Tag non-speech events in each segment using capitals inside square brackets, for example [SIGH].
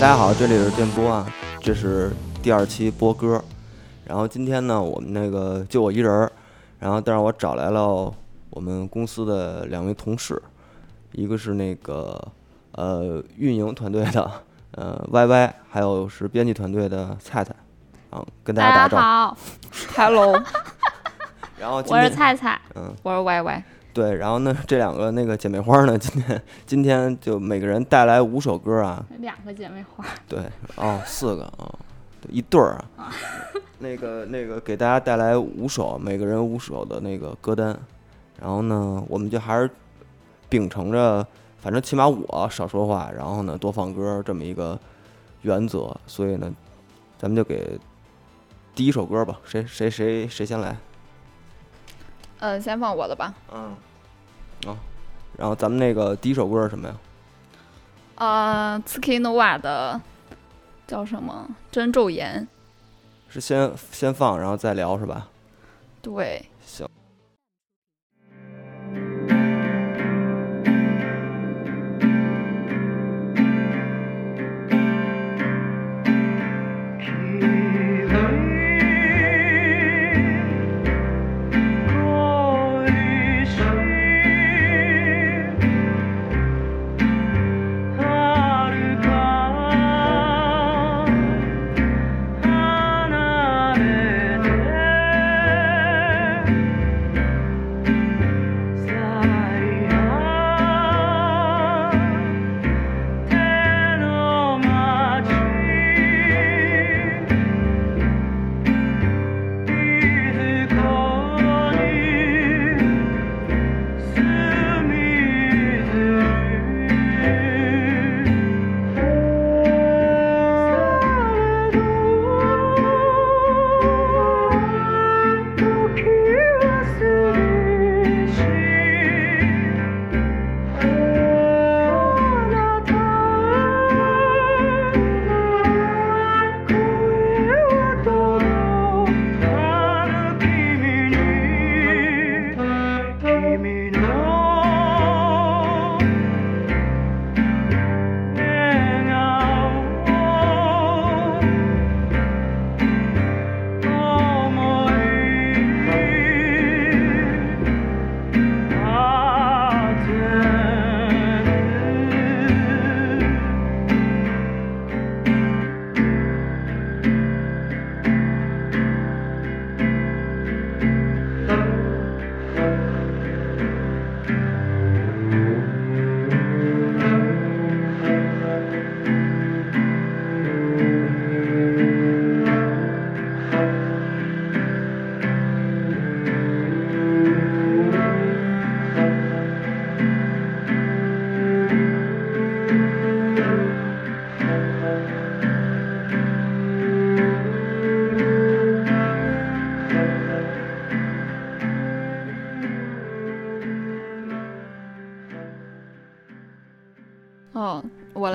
大家好，这里是电波啊，这是第二期播歌。然后今天呢，我们那个就我一人儿，然后但是我找来了我们公司的两位同事，一个是那个呃运营团队的呃 YY，还有是编辑团队的菜菜，啊，跟大家打个招呼。家好，Hello，[LAUGHS] 然后我是天菜菜，嗯，我是 YY，对，然后呢，这两个那个姐妹花呢，今天今天就每个人带来五首歌啊，两个姐妹花，对，哦，四个啊，对一对儿啊。那个那个给大家带来五首，每个人五首的那个歌单。然后呢，我们就还是秉承着，反正起码我少说话，然后呢多放歌这么一个原则。所以呢，咱们就给第一首歌吧，谁谁谁谁先来？嗯，先放我的吧，嗯，哦，然后咱们那个第一首歌是什么呀？呃 t s k i n o v a 的叫什么？真昼颜，是先先放，然后再聊是吧？对，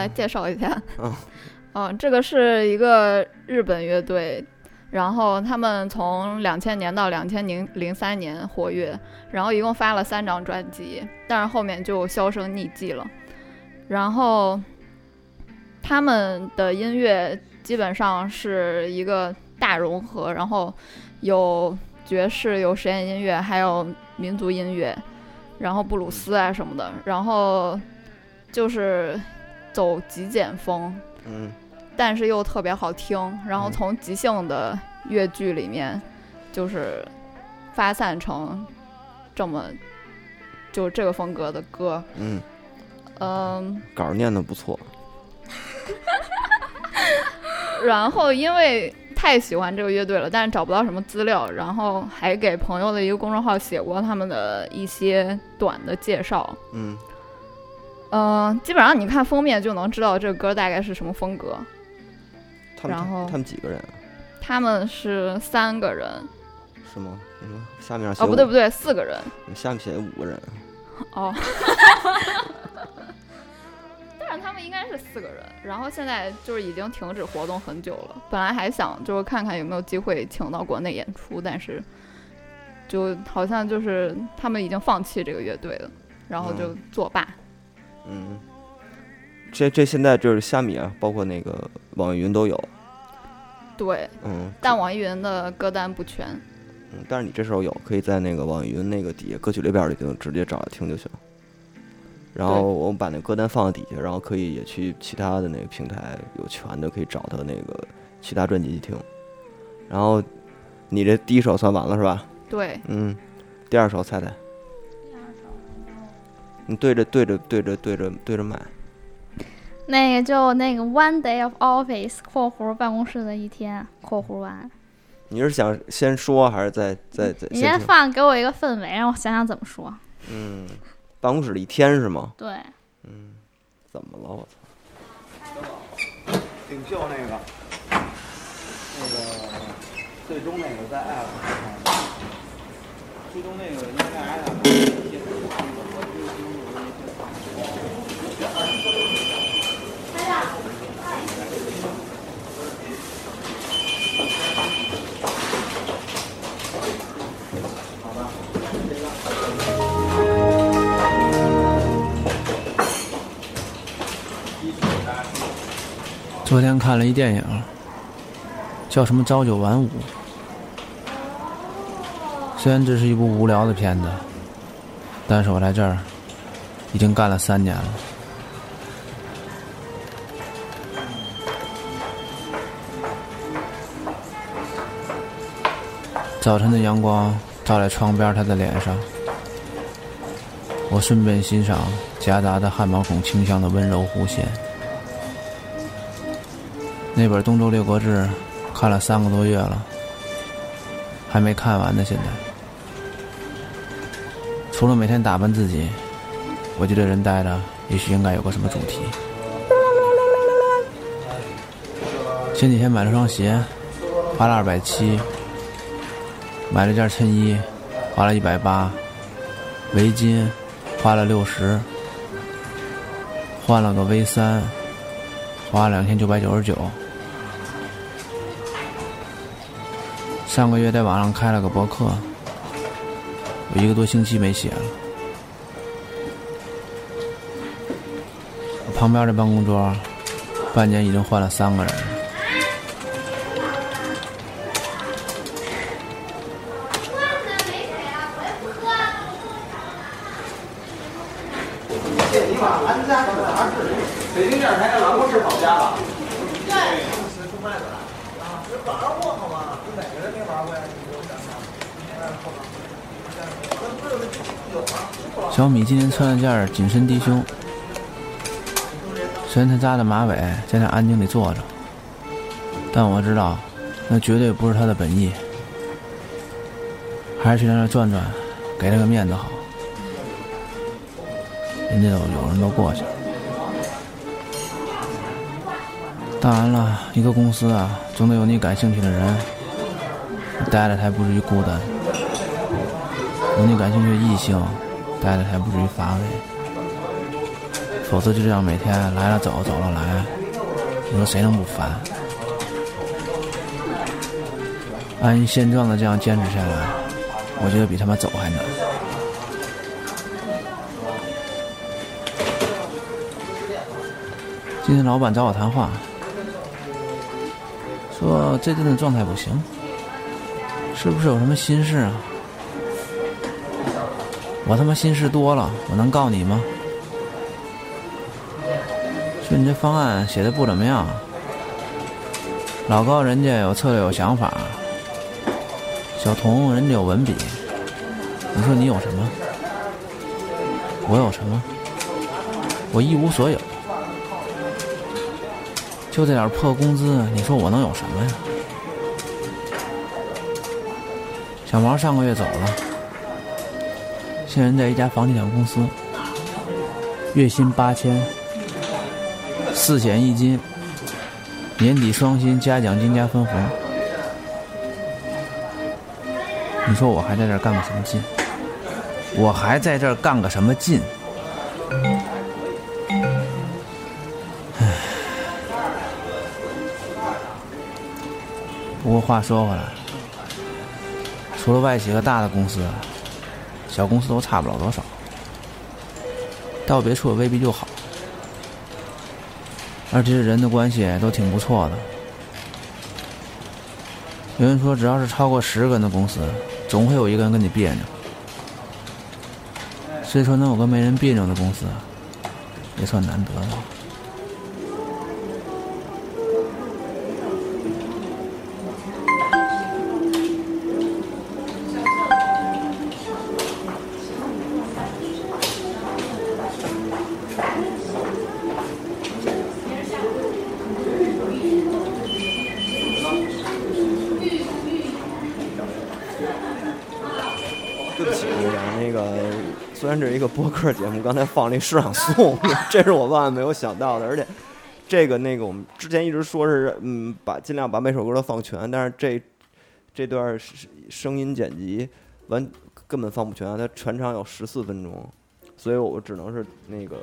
来介绍一下，嗯 [LAUGHS] 嗯，这个是一个日本乐队，然后他们从两千年到两千零零三年活跃，然后一共发了三张专辑，但是后面就销声匿迹了。然后他们的音乐基本上是一个大融合，然后有爵士、有实验音乐，还有民族音乐，然后布鲁斯啊什么的，然后就是走极简风，嗯。但是又特别好听，然后嗯。从即兴的乐剧里面，就是发散成这么就这个风格的歌，嗯，嗯，稿儿念的不错。[LAUGHS] 然后因为太喜欢这个乐队了，但是找不到什么资料，然后还给朋友的一个公众号写过他们的一些短的介绍，嗯嗯、基本上你看封面就能知道这个歌大概是什么风格。他们然后他们几个人啊？他们是三个人，是吗？你说下面写哦，不对不对，四个人。你下面写五个人。哦，但是他们应该是四个人，然后现在就是已经停止活动很久了。本来还想就是看看有没有机会请到国内演出，但是就好像就是他们已经放弃这个乐队了，然后就作罢。嗯，这这现在就是虾米啊，包括那个网易云都有，对，嗯但网易云的歌单不全。嗯，但是你这时候有，可以在那个网易云那个底下歌曲列表里就直接找来听就行。然后我们把那歌单放在底下，然后可以也去其他的那个平台有全的，可以找他那个其他专辑去听。然后你这第一首算完了是吧？对，嗯，第二首猜猜。你对着对着对着对着对着买，那个就那个 One Day of Office（ 括弧办公室的一天）括弧完。你是想先说还是再再再你先？放，给我一个氛围，让我想想怎么说。嗯，办公室的一天是吗？对，嗯怎么了？我操！领袖那个，那个最终那个在爱尔兰，最终那个应该爱昨天看了一电影，叫什么《朝九晚五》。虽然这是一部无聊的片子，但是我来这儿已经干了三年了。早晨的阳光照在窗边他的脸上，我顺便欣赏夹杂着汗毛孔清香的温柔弧线。那本《东周列国志》看了三个多月了，还没看完呢。现在，除了每天打扮自己，我觉得人待着也许应该有个什么主题。前几天买了双鞋，花了二百七；买了件衬衣，花了一百八；围巾花了六十；换了个 V 三，花了两千九百九十九。上个月在网上开了个博客，我一个多星期没写了。我旁边的办公桌，半年已经换了三个人穿了件紧身低胸，虽然他扎着马尾，在那安静地坐着，但我知道，那绝对不是他的本意，还是去在那转转，给他个面子好。人家都有人都过去了。当然了，一个公司啊，总得有你感兴趣的人，待着才不至于孤单。有你感兴趣的异性，待着还不至于乏味。否则就这样每天来了走，走了来，你说谁能不烦？安于现状的这样坚持下来，我觉得比他妈走还难。今天老板找我谈话，说这阵子状态不行，是不是有什么心事啊？我他妈心事多了，我能告你吗？说你这方案写的不怎么样，老高人家有策略有想法，小童人家有文笔，你说你有什么？我有什么？我一无所有，就这点破工资，你说我能有什么呀？小毛上个月走了。现在在一家房地产公司，月薪八千，四险一金，年底双薪加奖金加分红。你说我还在这干个什么劲？我还在这干个什么劲？唉。不过话说回来，除了外企和大的公司。小公司都差不了多少，到别处未必就好。而且人的关系都挺不错的。有人说，只要是超过十个人的公司，总会有一个人跟你别扭。虽说能有个没人别扭的公司，也算难得了。个播客节目，刚才放那市场颂，这是我万万没有想到的，而且这个那个我们之前一直说是嗯，把尽量把每首歌都放全，但是这这段声音剪辑完根本放不全，它全长有十四分钟，所以我只能是那个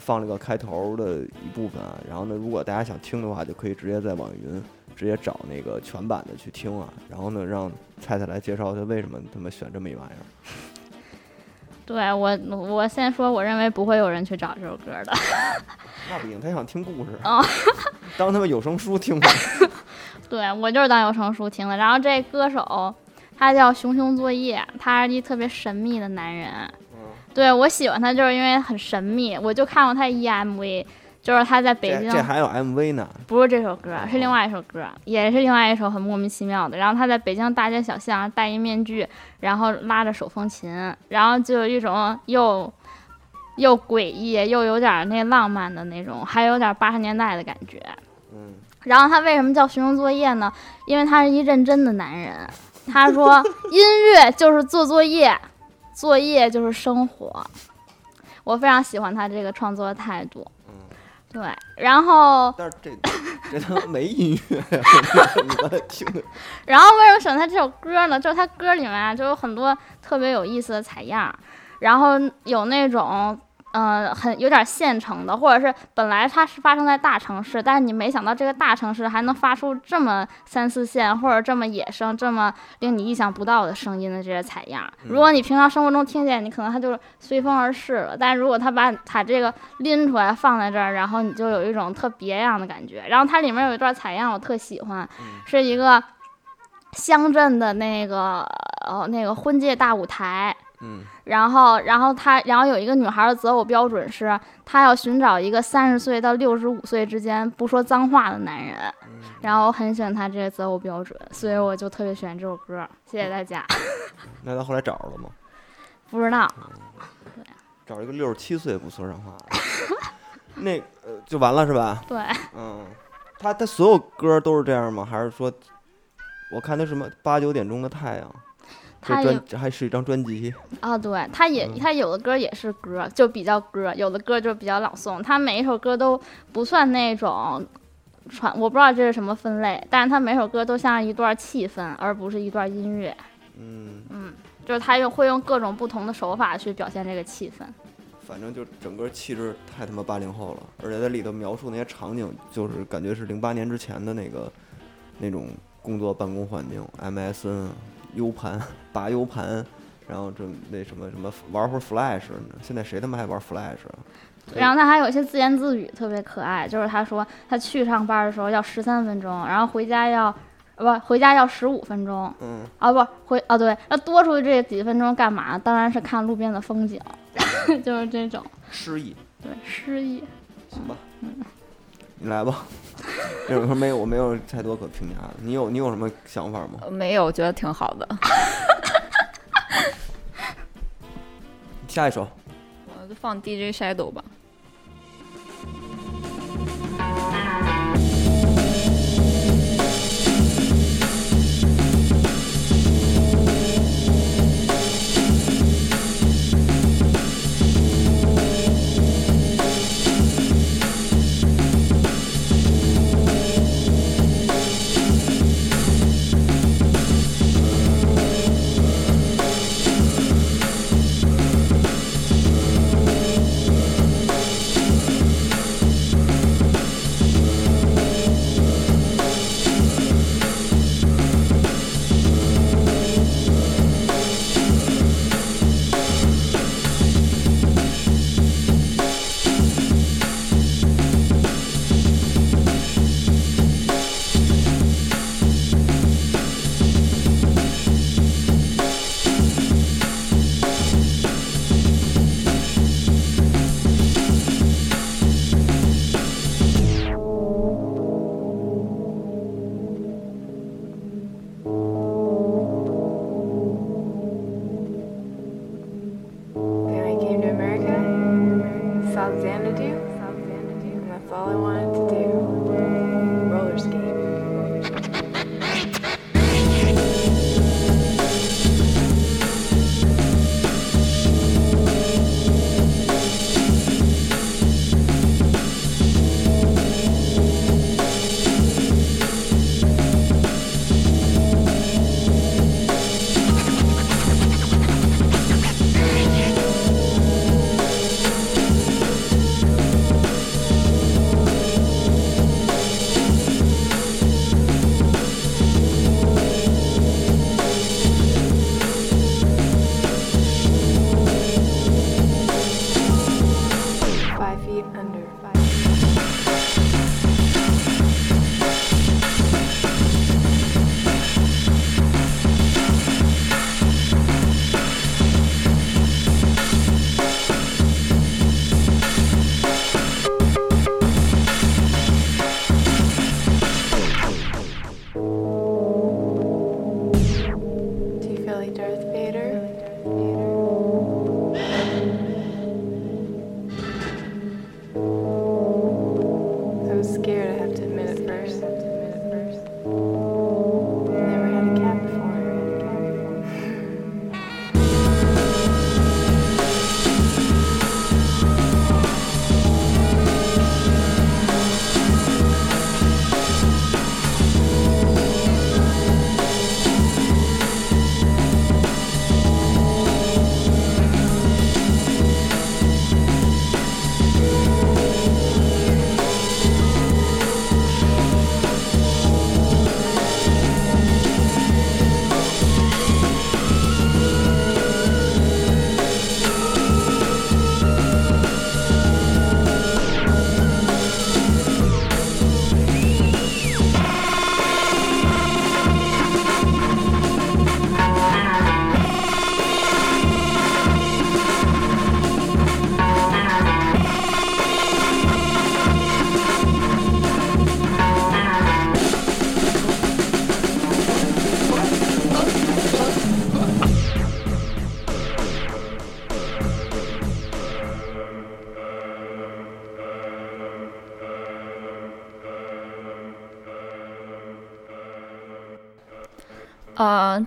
放了个开头的一部分啊。然后呢，如果大家想听的话，就可以直接在网易云直接找那个全版的去听啊。然后呢，让菜菜来介绍他为什么他妈选这么一玩意儿。对我，我先说，我认为不会有人去找这首歌的。那不行，他想听故事，哦 [LAUGHS] 当他们有声书听吧。[LAUGHS] 对我就是当有声书听的。然后这歌手他叫熊熊作业，他是一特别神秘的男人。对我喜欢他就是因为很神秘，我就看过他一 MV，就是他在北京这这还有 MV 呢，不是这首歌，是另外一首歌，也是另外一首很莫名其妙的。然后他在北京大街小巷戴一面具，然后拉着手风琴，然后就有一种又又诡异又有点那浪漫的那种，还有点八十年代的感觉。嗯，然后他为什么叫寻龙作业呢？因为他是一认真的男人。他说 [LAUGHS] 音乐就是做作业，作业就是生活。我非常喜欢他这个创作态度。嗯，对，然后但是这这他妈没音乐 [LAUGHS] 听的，[LAUGHS] 然后为什么选他这首歌呢？就是他歌里面啊，就有很多特别有意思的采样，然后有那种。嗯、很有点现成的，或者是本来它是发生在大城市，但是你没想到这个大城市还能发出这么三四线或者这么野生、这么令你意想不到的声音的这些采样。如果你平常生活中听见，你可能它就是随风而逝了，但是如果它把它这个拎出来放在这儿，然后你就有一种特别样的感觉。然后它里面有一段采样，我特喜欢，是一个乡镇的那个呃那个婚介大舞台。嗯然后，然后他，然后有一个女孩的择偶标准是，她要寻找一个三十岁到六十五岁之间不说脏话的男人。然后我很喜欢他这个择偶标准，所以我就特别喜欢这首歌。谢谢大家。[LAUGHS] 那他后来找着了吗？不知道，找一个六十七岁不说脏话的，[LAUGHS] 那呃就完了是吧？对，嗯，他他所有歌都是这样吗？还是说，我看他什么八九点钟的太阳，这他这还是一张专辑，啊，对，他也嗯他有的歌也是歌，就比较歌；有的歌就比较朗诵。他每一首歌都不算那种传，我不知道这是什么分类，但是他每首歌都像一段气氛，而不是一段音乐。嗯，嗯，就是他用会用各种不同的手法去表现这个气氛。反正就整个气质太他妈八零后了，而且在里头描述那些场景，就是感觉是零八年之前的那个那种工作办公环境，MSN、U 盘、[LAUGHS] 拔 U 盘，然后这那什么什么玩会儿 Flash 呢？现在谁他妈还玩 Flash 啊？然后他还有一些自言自语特别可爱，就是他说他去上班的时候要十三分钟，然后回家要。不，回家要十五分钟嗯，啊！不回啊，对，那多出去这几分钟干嘛？当然是看路边的风景，[LAUGHS] 就是这种诗意，对诗意。行吧，嗯你来吧。这首歌没有，我没有太多可评价的。你有你有什么想法吗？没有，我觉得挺好的。[LAUGHS] 下一首。我就放 DJ Shadow 吧。「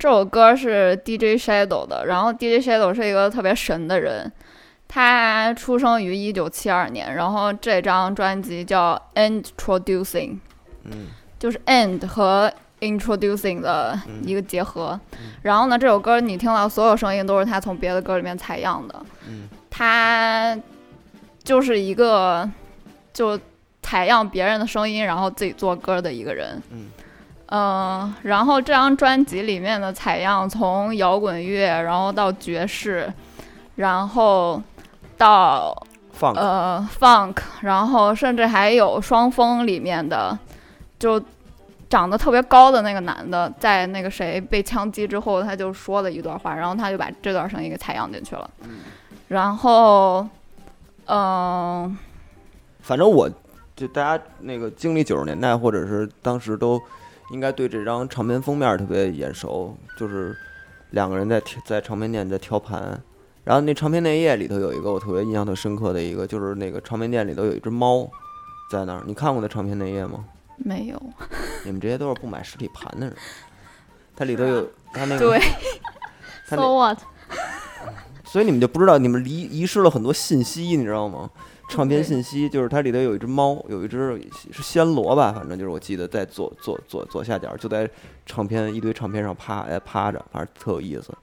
这首歌是 DJ Shadow 的，然后 DJ Shadow 是一个特别神的人，他出生于一九七二年，然后这张专辑叫 Introducing，嗯就是 end 和 introducing 的一个结合。然后呢，这首歌你听到所有声音都是他从别的歌里面采样的。嗯他就是一个就采样别人的声音，然后自己做歌的一个人。嗯嗯，然后这张专辑里面的采样从摇滚乐，然后到爵士，然后到呃 funk，然后甚至还有双峰里面的，就长得特别高的那个男的，在那个谁被枪击之后，他就说了一段话，然后他就把这段声音给采样进去了。然后，嗯、反正我就大家那个经历九十年代，或者是当时都应该对这张唱片封面特别眼熟，就是两个人在在唱片店在挑盘，然后那唱片内页里头有一个我特别印象特深刻的一个，就是那个唱片店里头有一只猫在那儿，你看过那唱片内页吗？没有，[LAUGHS] 你们这些都是不买实体盘的人，它里头有它那个对，[LAUGHS] 它 So 那，what？所以你们就不知道，你们遗遗失了很多信息，你知道吗？唱片信息就是它里头有一只猫，有一只是暹罗吧，反正就是我记得在左左左左下角，就在唱片一堆唱片上趴哎趴着，反正特有意思。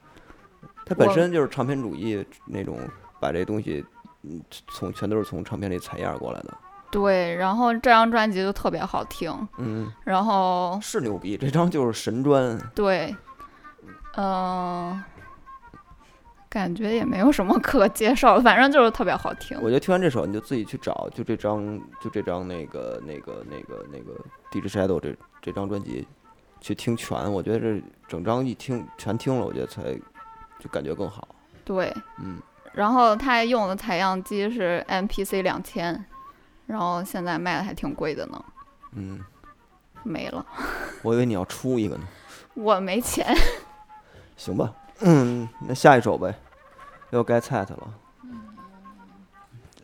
它本身就是唱片主义那种，把这东西嗯从全都是从唱片里采样过来的。对，然后这张专辑就特别好听，嗯，然后是牛逼，这张就是神专。对，嗯、感觉也没有什么可介绍的，反正就是特别好听。我觉得听完这首你就自己去找，就这张就这张那个那个那个那个 DJ Shadow 这这张专辑去听全，我觉得这整张一听全听了，我觉得才就感觉更好。对，嗯，然后他用的采样机是 MPC 两千，然后现在卖的还挺贵的呢，嗯，没了，[LAUGHS] 我以为你要出一个呢。我没钱。行吧，嗯，那下一首呗，又该菜菜了。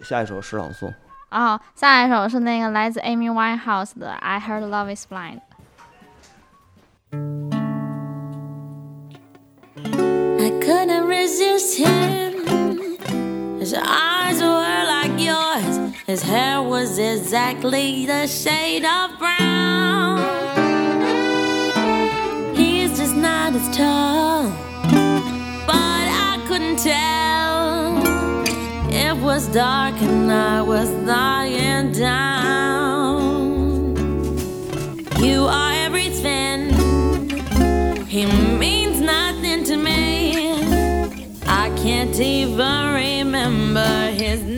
下一首诗朗诵，哦、下一首是那个来自 Amy Winehouse 的《I Heard Love Is Blind》。I couldn't resist him. His eyes were like yours. His hair was exactly the shade of brown. He's just not as tall, Tell. It was dark and I was lying down. You are everything. He means nothing to me. I can't even remember his name.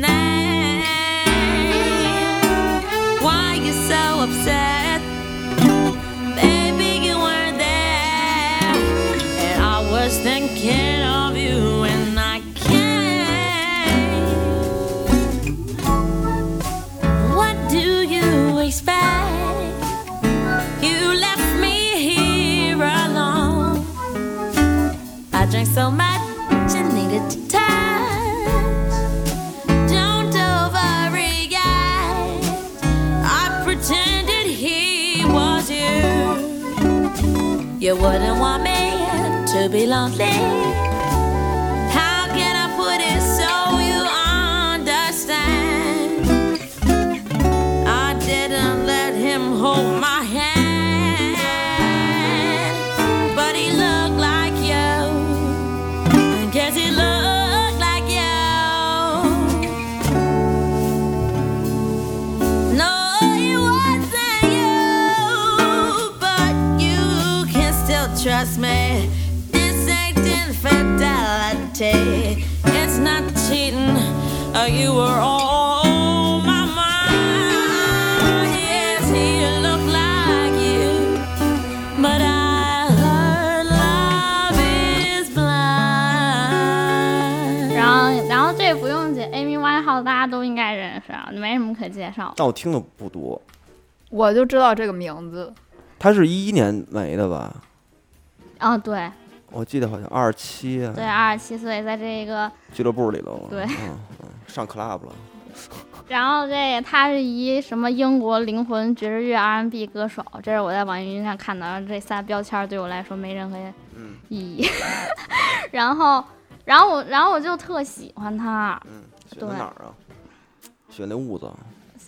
To be lonely. Infidelity. It's not cheating. Uh, you were on my mind. Yes, he looked like you, but I heard love is blind. 然后，然后这不用解，Amy Winehouse 大家都应该认识啊，没什么可介绍。但我听的不多。我就知道这个名字，他是一一年没的吧？啊，对我记得好像二十七啊，对，二十七岁，在这个，俱乐部里头。对嗯嗯，上 club 了。[LAUGHS] 然后这他是一什么英国灵魂爵士乐 R&B 歌手，这是我在网易云上看到的，这仨标签对我来说没任何意义，[LAUGHS] 然后，然后我，然后我就特喜欢他嗯，选哪儿啊？选那痦子。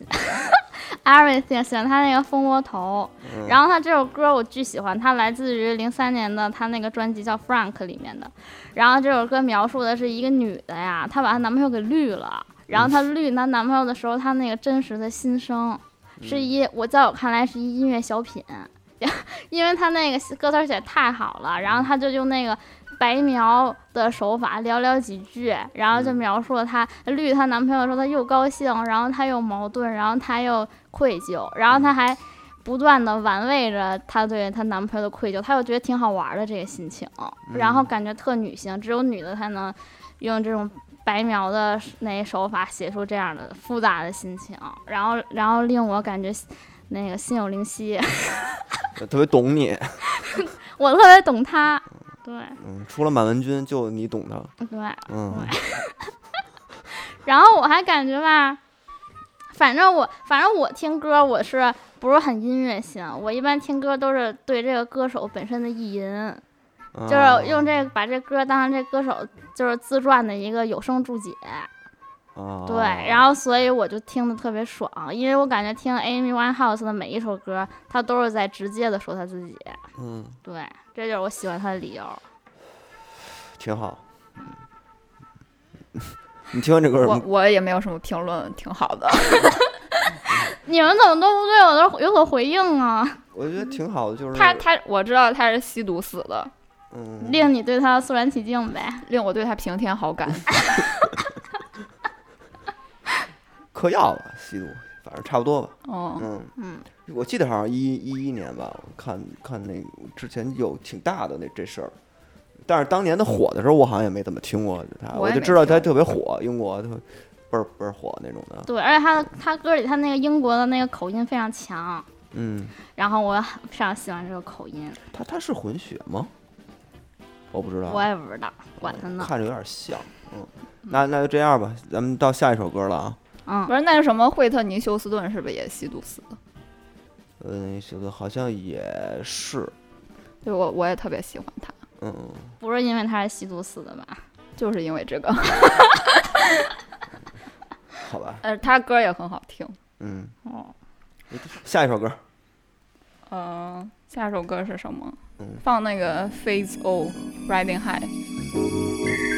[LAUGHS] [LAUGHS] everything，喜欢他那个蜂窝头。嗯、然后他这首歌我巨喜欢，它来自于零三年的他那个专辑叫《Frank》里面的。然后这首歌描述的是一个女的呀，她把她男朋友给绿了，然后她绿她男朋友的时候，她那个真实的心声，是一我在我看来是一音乐小品，[LAUGHS] 因为他那个歌词写得太好了，然后他就用那个。白描的手法，寥寥几句，然后就描述了她绿她男朋友的时候，她又高兴，然后她又矛盾，然后她又愧疚，然后她还不断的玩味着她对她男朋友的愧疚，她又觉得挺好玩的这个心情，然后感觉特女性，只有女的才能用这种白描的那手法写出这样的复杂的心情，然后然后令我感觉那个心有灵犀，[LAUGHS] 特别懂你。[LAUGHS] 我特别懂她，对嗯，除了满文军，就你懂的。对。嗯，[LAUGHS] 然后我还感觉吧，反正我反正我听歌我是不是很音乐性？我一般听歌都是对这个歌手本身的意淫，就是用这个把这歌当成这歌手就是自传的一个有声注解。啊，对，然后所以我就听得特别爽，因为我感觉听 Amy Winehouse 的每一首歌，他都是在直接的说他自己。嗯，对，这就是我喜欢他的理由。挺好。[LAUGHS] 你听完这歌儿我我也没有什么评论，挺好的。[LAUGHS] 你们怎么都不对我的有所回应啊？我觉得挺好的，就是他他我知道他是吸毒死的，嗯，令你对他肃然起敬呗。令我对他平添好感。[LAUGHS] 嗑药了，吸毒，差不多吧。嗯，嗯嗯，我记得好像一一一年吧，我看看那个之前有挺大的那这事儿，但是当年他火的时候，我好像也没怎么听过他，我我就知道他特别火，英国特倍儿倍儿火那种的。对，而且他的他歌里他那个英国的那个口音非常强，嗯，然后我非常喜欢这个口音。他他是混血吗？我不知道，我也不知道，管他呢。看着有点像。嗯，那那就这样吧，咱们到下一首歌了啊。嗯不，是那个什么惠特尼休斯顿是不是也吸毒死的？嗯，好像也是，对我我也特别喜欢他，嗯嗯，不是因为他是吸毒死的吧？就是因为这个，好吧，呃，他歌也很好听。嗯，哦，下一首歌，嗯、下一首歌是什么？嗯放那个 Phase O Riding High。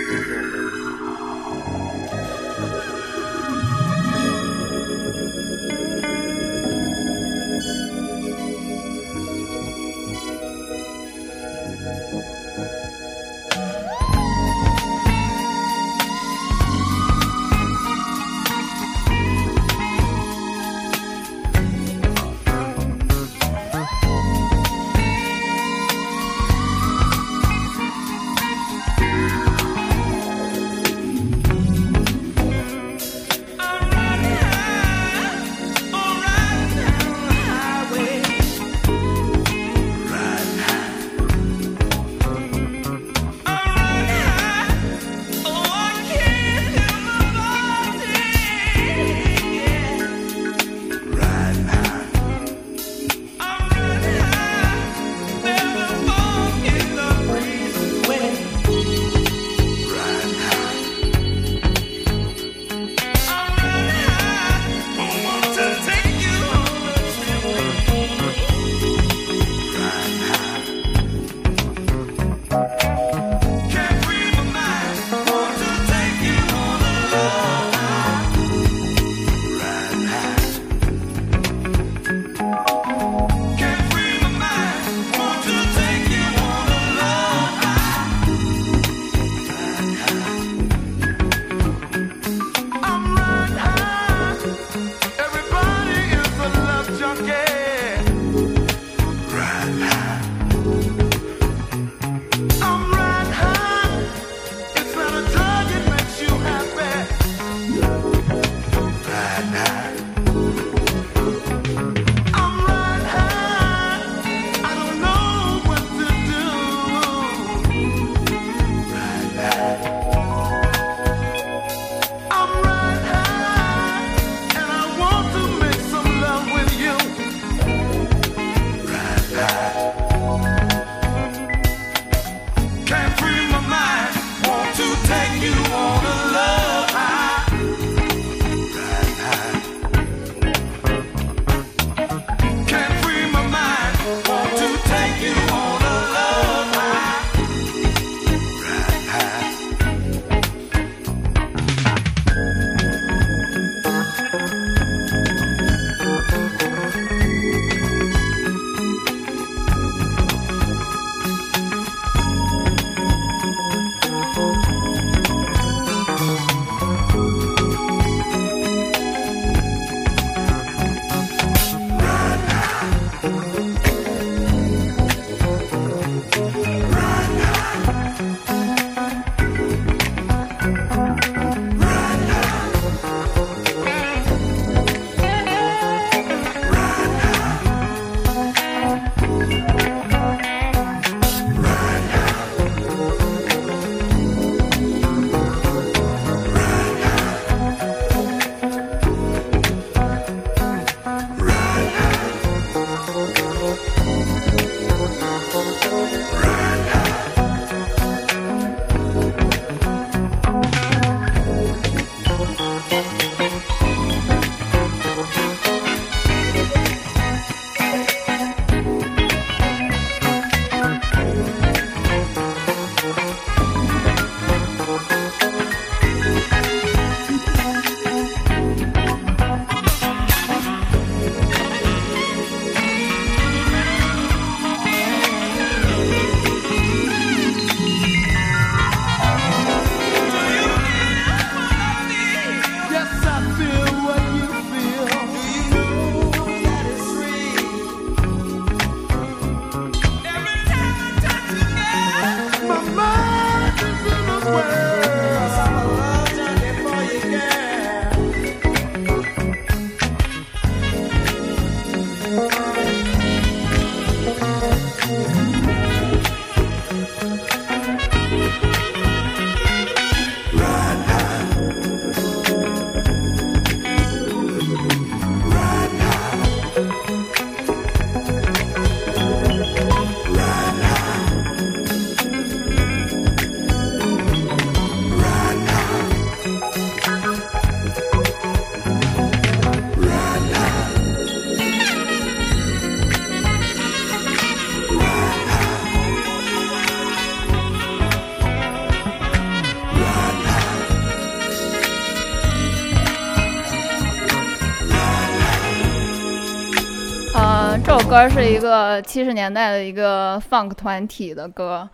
这首歌是一个七十年代的一个 funk 团体的歌，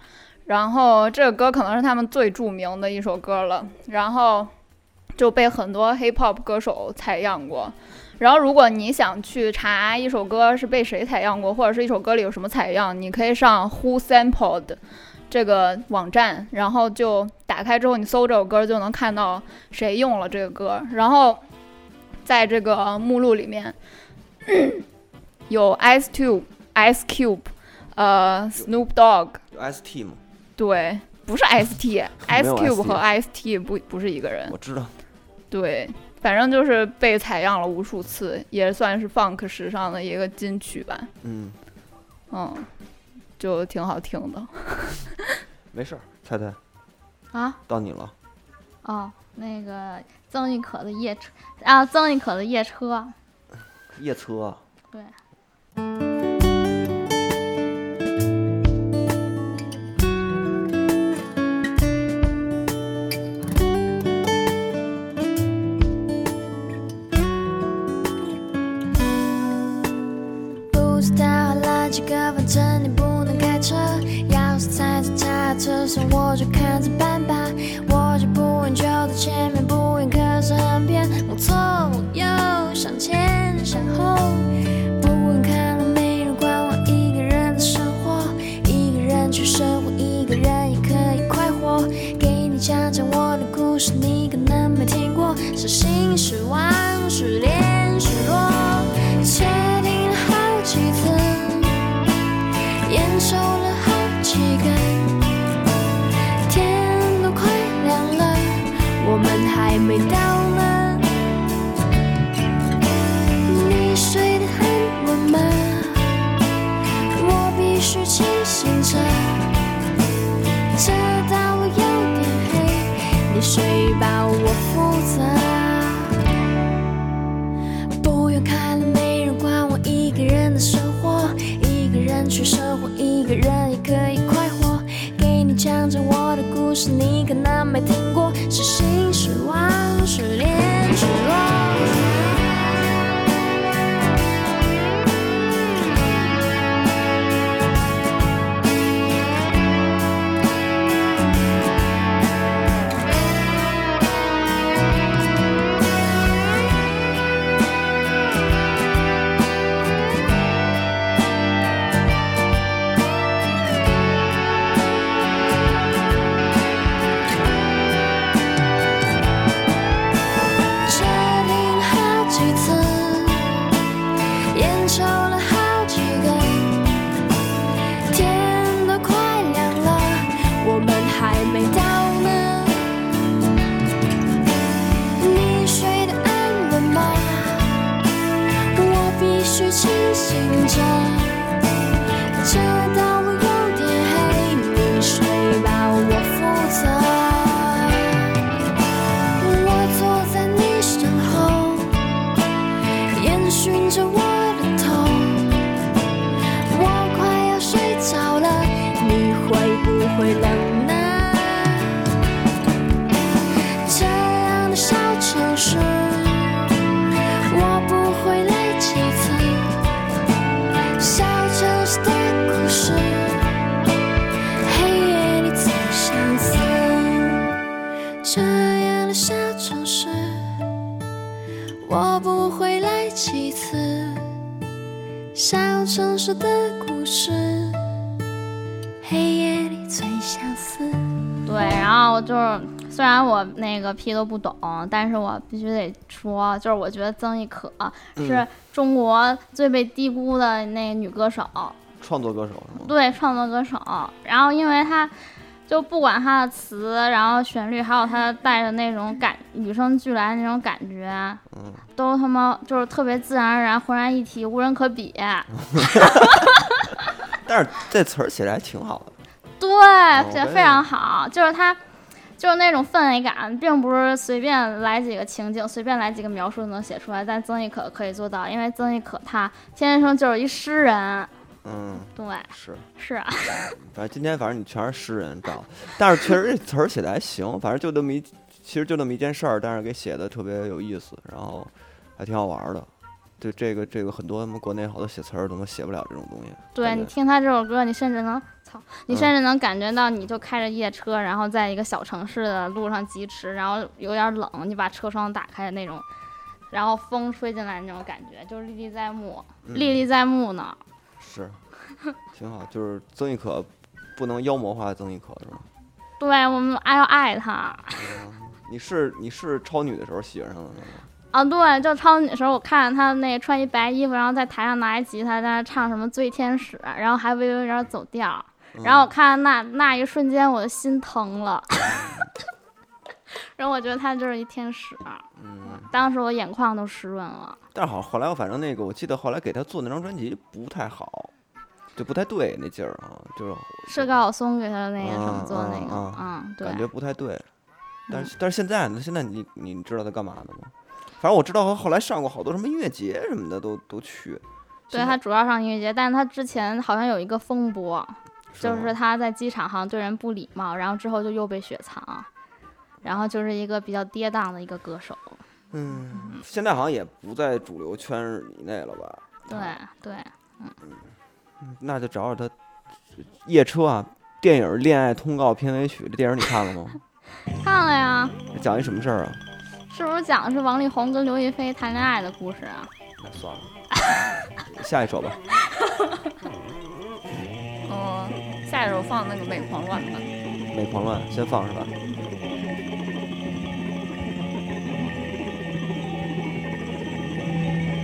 然后这个歌可能是他们最著名的一首歌了，然后就被很多 hip hop 歌手采样过。然后如果你想去查一首歌是被谁采样过，或者是一首歌里有什么采样，你可以上 Who Sampled 这个网站，然后就打开之后你搜这首歌就能看到谁用了这个歌，然后在这个目录里面。有 Ice Cube、Ice Cube，呃，Snoop Dogg，有 ST 吗，对，不是 ST，Ice [LAUGHS] Cube 和 Ice T 不不是一个人我，知道。对，反正就是被采样了无数次，也算是 Funk 史上的一个金曲吧，嗯，嗯，就挺好听的。[LAUGHS] 没事儿，猜猜，啊，到你了。哦，那个曾轶可的夜车啊，曾轶可的夜车，夜车，对，不知道了几个，反正你不能开车。钥匙踩在他的车上，我就看着办故事，你可能没听过，伤心、失望、失恋、失落。确定了好几次，烟抽了好几根，天都快亮了，我们还没到会来几次。小城市的故事，黑夜里最相似。对，然后就是虽然我那个屁都不懂，但是我必须得说，就是我觉得曾轶可是嗯中国最被低估的那个女歌手，创作歌手是吗？对，创作歌手。然后因为她就不管他的词，然后旋律，还有他带着那种感与生俱来的那种感觉，嗯，都他妈就是特别自然而然、浑然一体、无人可比。[LAUGHS] [LAUGHS] 但是这词儿写的还挺好的。对，写的非常好，就是他，就是那种氛围感，并不是随便来几个情景，随便来几个描述就能写出来。但曾轶可可以做到，因为曾轶可她天生就是一诗人。嗯，对，是，是啊，[LAUGHS] 反正今天反正你全是诗人照，但是确实这词儿写的还行，反正就那么一，其实就那么一件事儿，但是给写的特别有意思，然后还挺好玩儿的。对这个这个很多他们国内好多写词儿他妈写不了这种东西。对你听他这首歌，你甚至能操，你嗯甚至能感觉到，你就开着夜车，然后在一个小城市的路上疾驰，然后有点冷，你把车窗打开的那种，然后风吹进来那种感觉，就是历历在目，嗯历历在目呢。是，挺好，就是曾轶可不能妖魔化曾轶可是吗？对我们爱要爱他你是你是超女的时候喜欢上的吗？啊，对，就超女的时候，我看见他那穿一白衣服，然后在台上拿一吉他在那唱什么《醉天使》，然后还微微有点走调，然后我嗯看那那一瞬间，我的心疼了。[LAUGHS] 然后我觉得他就是一天使，嗯，当时我眼眶都湿润了。但是好后来我反正那个我记得后来给他做那张专辑不太好，就不太对那劲儿啊，就是是高晓松给他那个什么嗯做的那个，嗯嗯，对感，觉不太对。但嗯是但是现在呢？现在你你知道他干嘛的吗？反正我知道他后来上过好多什么音乐节什么的都都去。对他主要上音乐节，但是他之前好像有一个风波，就是他在机场好像对人不礼貌，然后之后就又被雪藏，然后就是一个比较跌宕的一个歌手。嗯，现在好像也不在主流圈儿以内了吧？对对，嗯那就找找他。夜车啊，电影《恋爱通告》片尾曲，这电影你看了吗？[LAUGHS] 看了呀，讲一什么事儿啊？是不是讲的是王力宏跟刘亦菲谈恋爱的故事啊？[LAUGHS] 那算了，下一首吧。嗯，[LAUGHS] 下一首放那个《美狂乱》吧。美狂乱先放是吧？我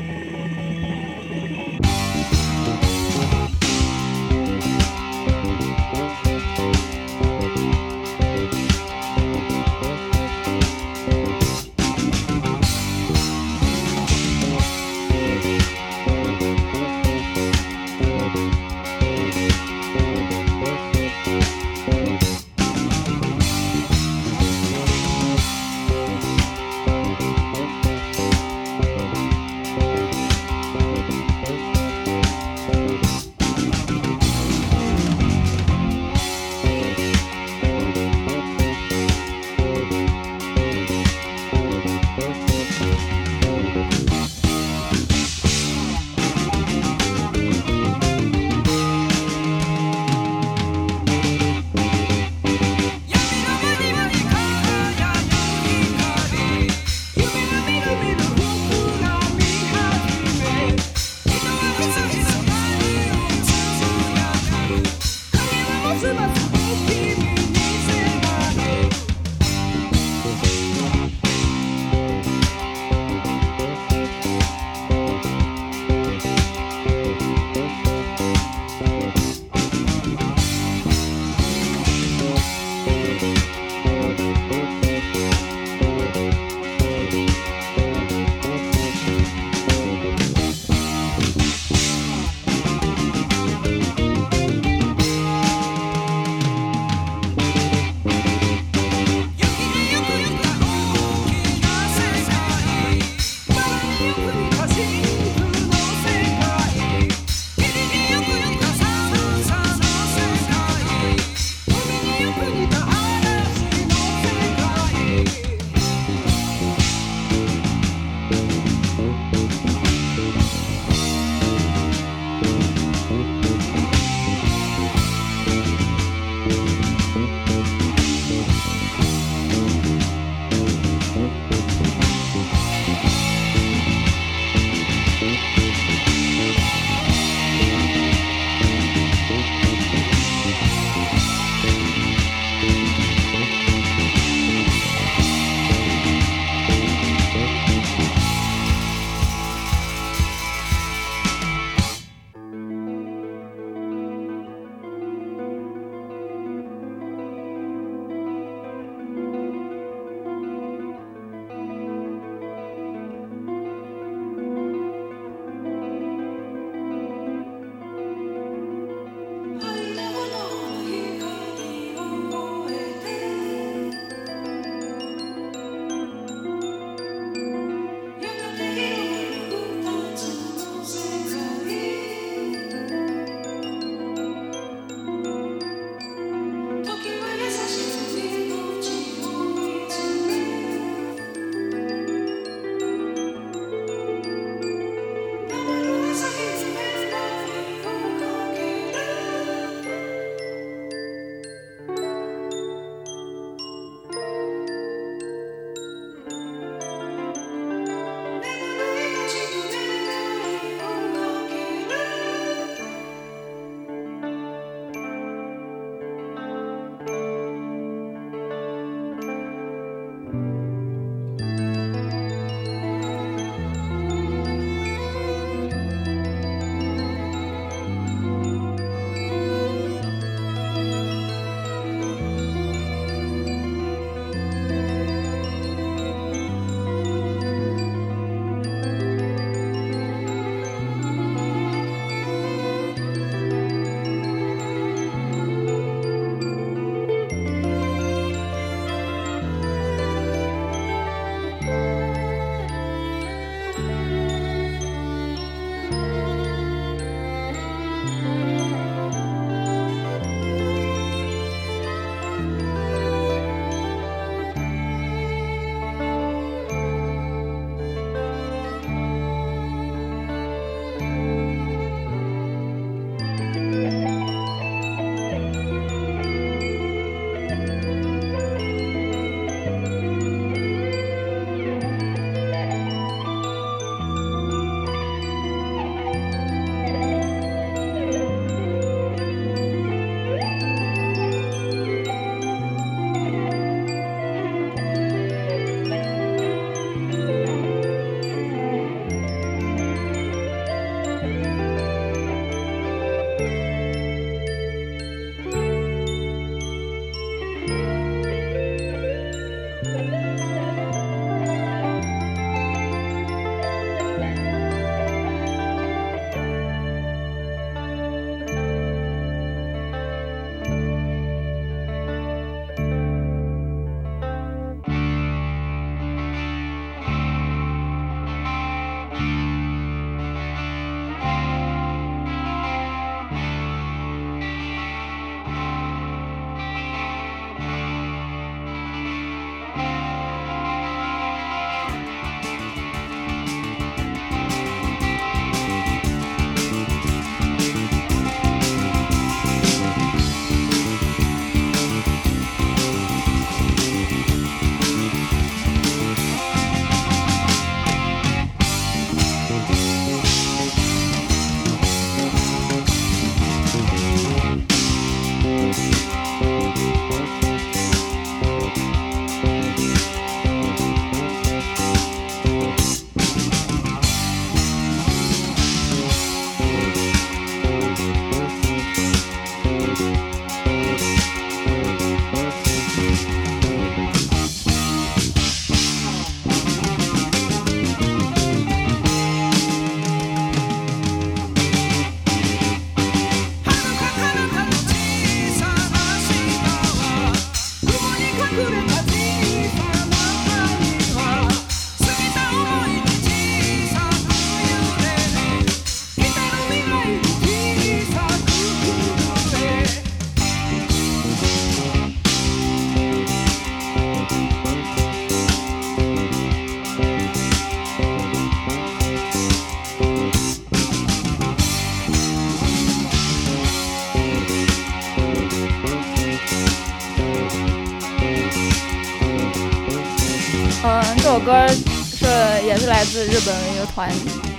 嗯，这首歌是也是来自日本的一个团，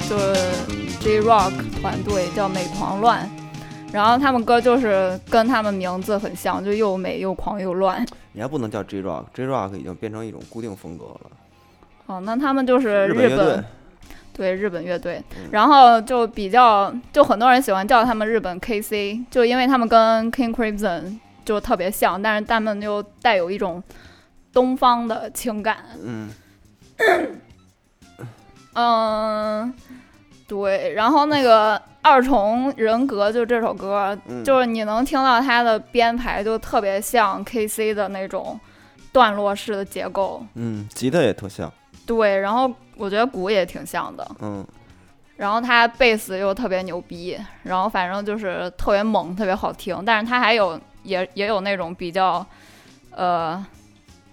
就是 J Rock 团队叫美狂乱，然后他们歌就是跟他们名字很像，就又美又狂又乱。你还不能叫 J Rock，J Rock 已经变成一种固定风格了。哦，那他们就是日本对日本乐队嗯，然后就比较，就很多人喜欢叫他们日本 KC，就因为他们跟 King Crimson 就特别像，但是他们又带有一种东方的情感。嗯，[COUGHS] 嗯，对，然后那个二重人格就这首歌，嗯就是你能听到它的编排就特别像 KC 的那种段落式的结构。嗯，吉他也特像，对，然后我觉得鼓也挺像的，嗯然后他贝斯又特别牛逼，然后反正就是特别猛，特别好听。但是他还有也也有那种比较呃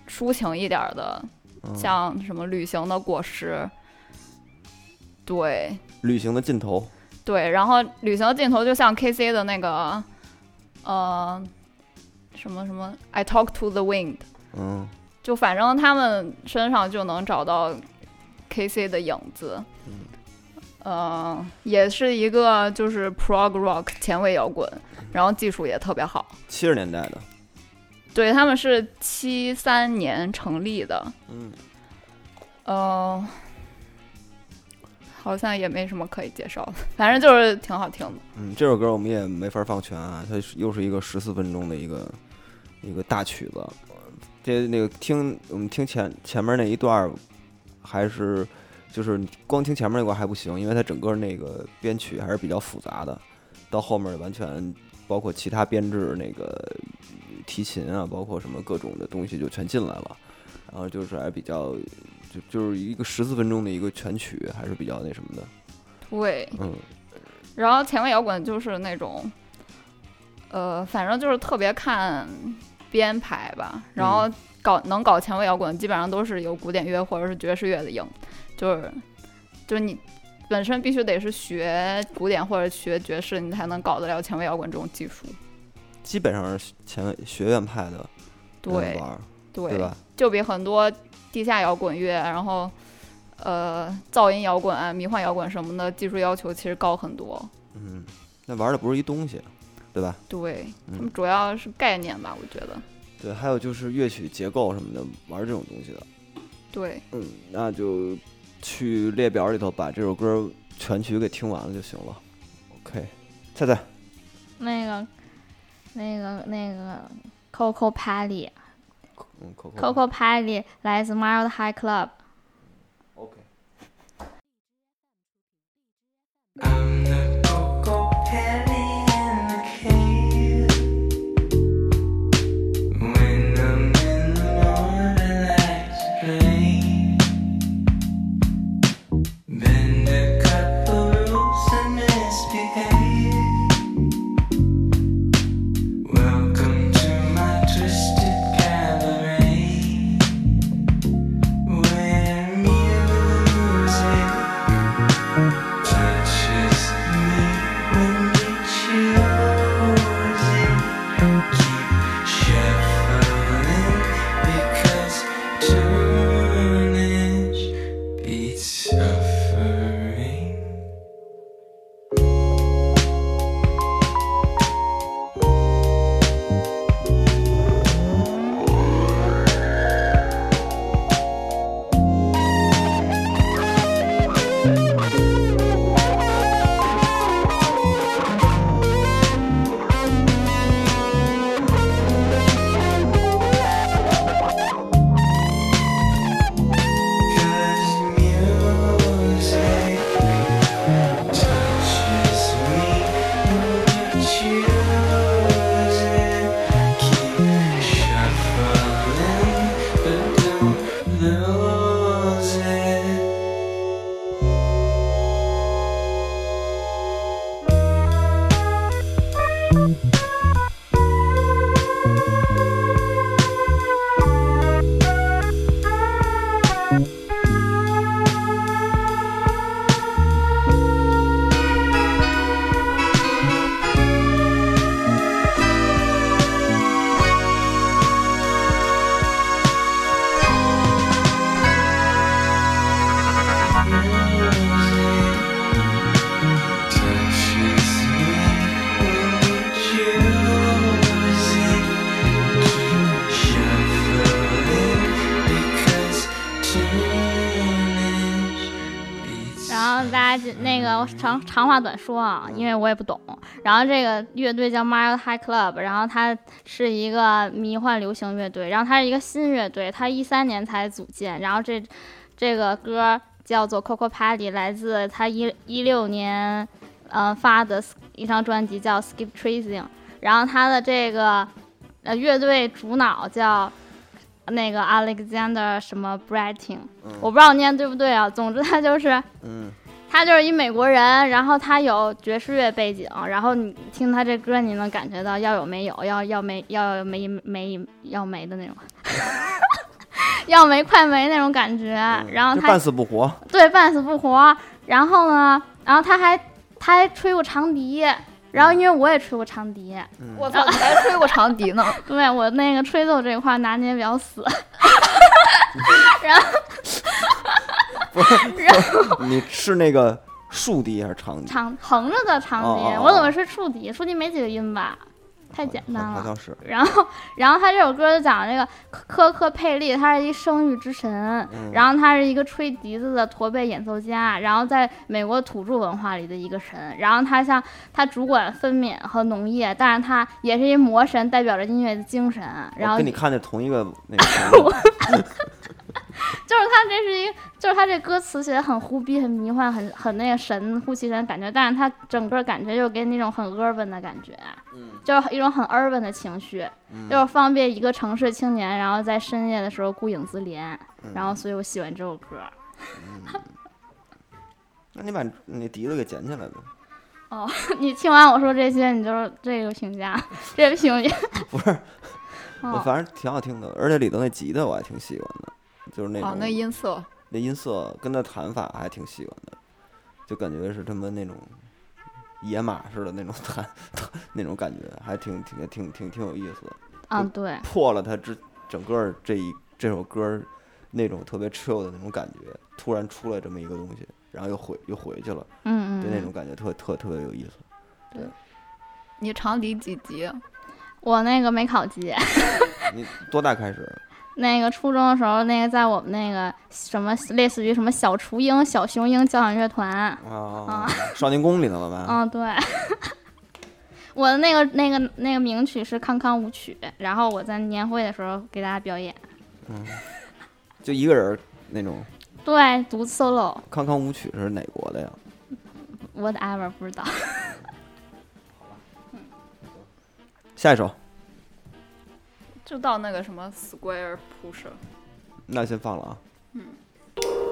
抒情一点儿的，嗯。像什么旅行的果实，对。旅行的尽头，对，然后旅行的尽头就像 KC 的那个呃什么什么 I talk to the wind，嗯。就反正他们身上就能找到 KC 的影子。嗯。呃，也是一个就是 prog rock 前卫摇滚，然后技术也特别好。七十年代的，对，他们是七三年成立的，嗯，呃，好像也没什么可以介绍的，[LAUGHS] 反正就是挺好听的。嗯，这首歌我们也没法放全啊，它是又是一个十四分钟的一个一个大曲子。这那个听我们听前前面那一段儿，还是就是光听前面那块还不行，因为它整个那个编曲还是比较复杂的，到后面完全包括其他编制那个提琴啊，包括什么各种的东西就全进来了，然后就是还比较就就是一个十四分钟的一个全曲，还是比较那什么的，对，嗯。然后前卫摇滚就是那种，呃，反正就是特别看编排吧，然后搞能搞前卫摇滚，基本上都是有古典乐或者是爵士乐的影，就是就是你本身必须得是学古典或者学爵士，你才能搞得了前卫摇滚这种技术。基本上是前学院派的对玩，对对吧？就比很多地下摇滚乐，然后呃噪音摇滚啊、迷幻摇滚什么的技术要求其实高很多。嗯，那玩的不是一东西，对吧？对，他嗯们主要是概念吧，我觉得。对，还有就是乐曲结构什么的，玩这种东西的。对，嗯，那就去列表里头把这首歌全曲给听完了就行了。OK，菜菜，那个、那个、那个 Coco。嗯，Coco Pelli 来自 Mild High Club。OK。话短说啊，因为我也不懂。然后这个乐队叫 Mile High Club，然后它是一个迷幻流行乐队，然后它是一个新乐队，它一三年才组建。然后这这个歌叫做 Coco Party，来自他一一六年呃发的一张专辑叫 Skip Tracing。然后他的这个呃乐队主脑叫那个 Alexander 什么 Brighting，、我不知道念对不对啊。总之他就是。嗯，他就是一美国人，然后他有爵士乐背景，然后你听他这歌，你能感觉到要有没有，要要没要有没没要没的那种，[LAUGHS] 要没快没那种感觉。然后半死不活。对半死不活，然后呢，然后他还他还吹过长笛，然后因为我也吹过长笛，我操，你还吹过长笛呢？[LAUGHS] 对我那个吹奏这一块拿捏比较死，[LAUGHS] 然后你是那个竖笛还是长笛？长横着的长笛，哦哦哦我怎么是竖笛？竖笛没几个音吧？太简单了。好像是。然后，然后他这首歌就讲这个科科佩利，他是一生育之神，嗯然后他是一个吹笛子的驼背演奏家，然后在美国土著文化里的一个神。然后他像他主管分娩和农业，但是他也是一魔神，代表着音乐的精神。然后跟你看的同一个那个。[LAUGHS] 就是他这是一，就是他这歌词写的很忽逼、很迷幻、很很那个神乎其神的感觉，但是他整个感觉就给你那种很 urban 的感觉，嗯就是一种很 urban 的情绪，就是方便一个城市青年，然后在深夜的时候孤影自怜，嗯然后所以我喜欢这首歌。那你把你笛子给捡起来呗。哦，[LAUGHS] 你听完我说这些，你就是这个评价，这个评价。不是，我哦，反正挺好听的，而且里头那吉他我还挺喜欢的，就是那种哦，那音色，那音色跟他弹法还挺喜欢的，就感觉是他们那种野马似的那种弹，[LAUGHS] 那种感觉，还挺挺挺挺挺有意思的，嗯，对，破了他之整个这一这首歌那种特别 chill 的那种感觉，突然出来这么一个东西，然后又回又回去了，嗯嗯对那嗯，种感觉特特特别有意思。对你长笛几级？我那个没考级。你多大开始？那个初中的时候，那个在我们那个什么类似于什么小雏鹰、小雄鹰交响乐团，啊，少年宫里头了吧？嗯，对。[LAUGHS] 我的那个那个那个名曲是《康康舞曲》，然后我在年会的时候给大家表演，嗯就一个人儿那种。对，独 solo 康康舞曲是哪国的呀？whatever 不知道。[LAUGHS] 下一首，就到那个什么 Square Pusher。那先放了啊。我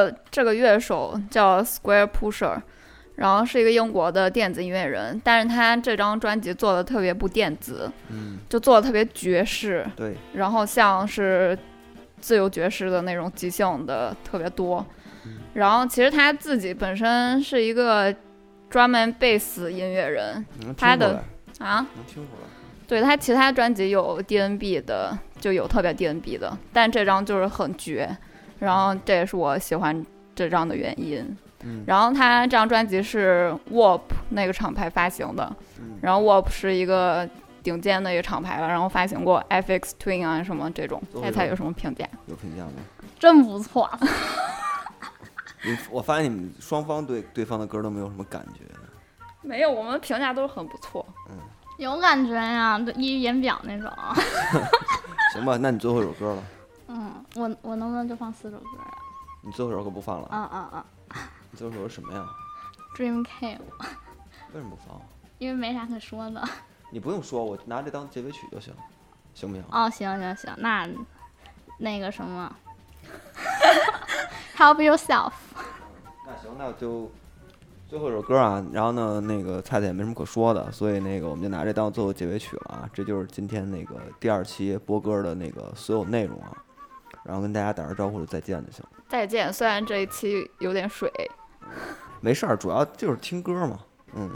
呃，这这个乐手叫 Square Pusher，然后是一个英国的电子音乐人，但是他这张专辑做的特别不电子，嗯，就做的特别爵士，对，然后像是自由爵士的那种即兴的特别多。然后其实他自己本身是一个专门贝斯音乐人他的啊，能听出来。对他其他专辑有 DNB 的，就有特别 DNB 的，但这张就是很绝，然后这也是我喜欢这张的原因。嗯然后他这张专辑是 Warp 那个厂牌发行的，嗯然后 Warp 是一个顶尖的一个厂牌了，然后发行过 FX Twin 啊什么这种，猜猜有什么评价？有评价吗？真不错。[LAUGHS] 你我发现你们双方对对方的歌都没有什么感觉。没有，我们评价都是很不错。有感觉呀，就溢于言表那种。[LAUGHS] 行吧，那你最后一首歌了，嗯，我我能不能就放四首歌啊？你最后一首歌不放了，啊啊啊 [LAUGHS] 你最后一首是什么呀？，Dream Cave，为什么不放？因为没啥可说的。你不用说，我拿这当结尾曲就行，行不行？哦，行行行，那那个什么，[LAUGHS] Help yourself。那行，那就最后一首歌啊。然后呢，那个菜菜也没什么可说的，所以那个我们就拿这当最后结尾曲了啊。这就是今天那个第二期播歌的那个所有内容啊。然后跟大家打声招呼就再见就行了。再见，虽然这一期有点水，没事儿，主要就是听歌嘛。嗯，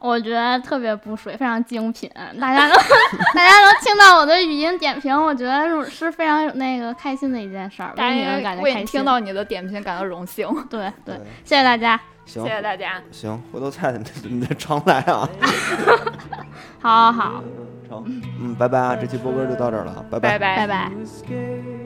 我觉得特别不水，非常精品。大家能 [LAUGHS] 大家能听到我的语音点评，我觉得是非常有那个开心的一件事儿，大为你们家为你感觉开心。听到你的点评感到荣幸，对对对，谢谢大家。行谢谢大家。行，回头菜菜你你再常来啊。[LAUGHS] 好好好，成，嗯，拜拜啊，这期播歌就到这儿了，拜拜拜拜拜。